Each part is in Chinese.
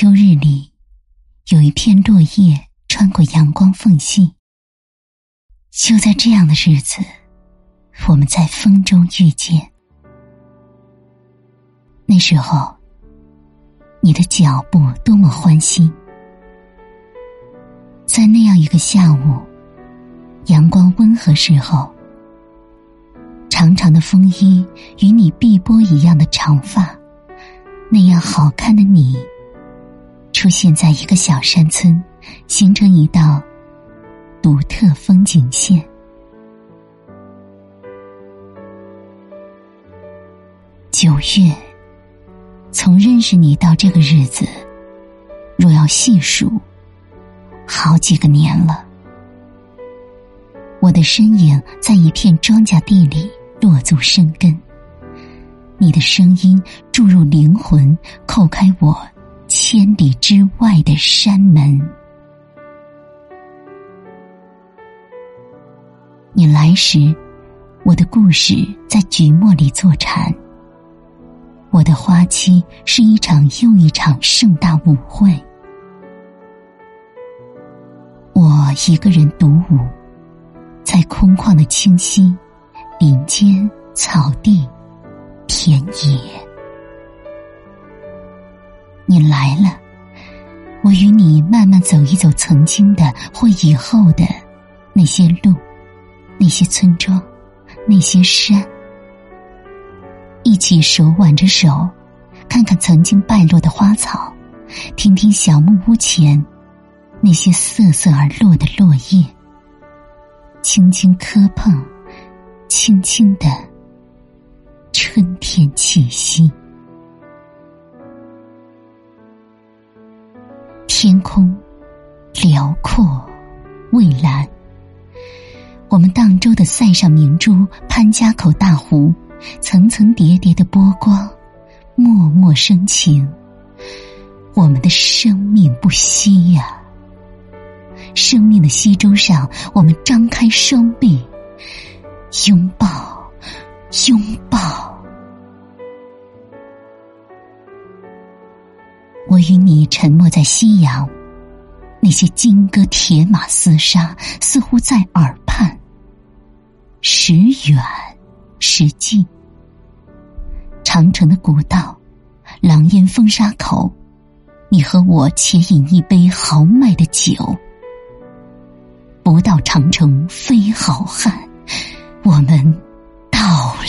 秋日里，有一片落叶穿过阳光缝隙。就在这样的日子，我们在风中遇见。那时候，你的脚步多么欢欣。在那样一个下午，阳光温和时候，长长的风衣与你碧波一样的长发，那样好看的你。出现在一个小山村，形成一道独特风景线。九月，从认识你到这个日子，若要细数，好几个年了。我的身影在一片庄稼地里落足生根，你的声音注入灵魂，叩开我。千里之外的山门，你来时，我的故事在菊墨里坐禅。我的花期是一场又一场盛大舞会。我一个人独舞，在空旷的清溪、林间、草地、田野。你来了，我与你慢慢走一走曾经的或以后的那些路，那些村庄，那些山，一起手挽着手，看看曾经败落的花草，听听小木屋前那些瑟瑟而落的落叶，轻轻磕碰，轻轻的春天气息。天空辽阔蔚蓝，我们荡舟的塞上明珠，潘家口大湖，层层叠叠的波光，脉脉深情。我们的生命不息呀，生命的西洲上，我们张开双臂，拥抱，拥抱。我与你沉默在夕阳，那些金戈铁马厮杀，似乎在耳畔。时远时近，长城的古道，狼烟风沙口，你和我且饮一杯豪迈的酒。不到长城非好汉，我们到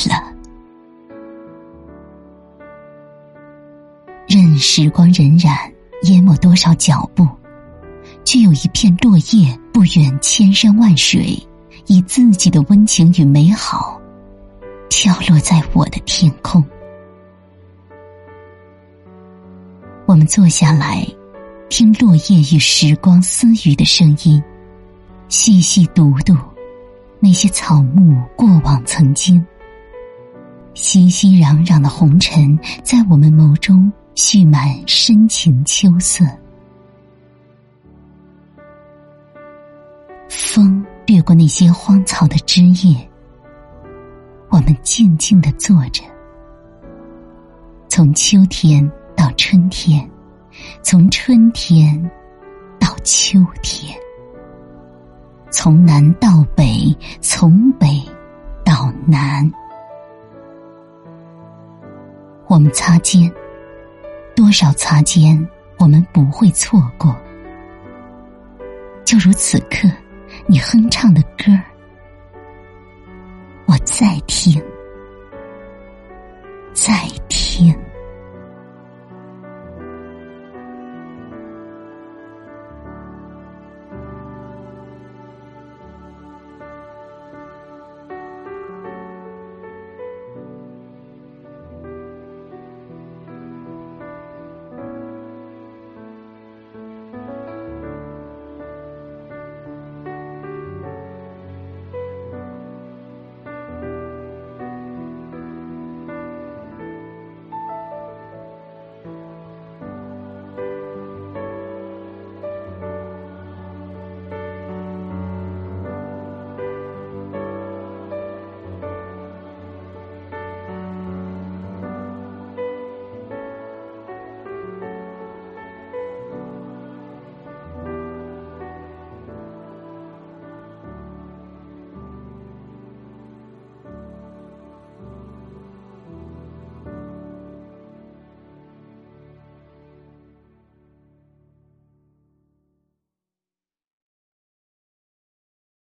了。时光荏苒，淹没多少脚步，却有一片落叶不远千山万水，以自己的温情与美好，飘落在我的天空。我们坐下来，听落叶与时光私语的声音，细细读读那些草木过往曾经。熙熙攘攘的红尘，在我们眸中。蓄满深情秋色，风掠过那些荒草的枝叶，我们静静的坐着。从秋天到春天，从春天到秋天，从南到北，从北到南，我们擦肩。多少擦肩，我们不会错过。就如此刻，你哼唱的歌儿，我在听，在。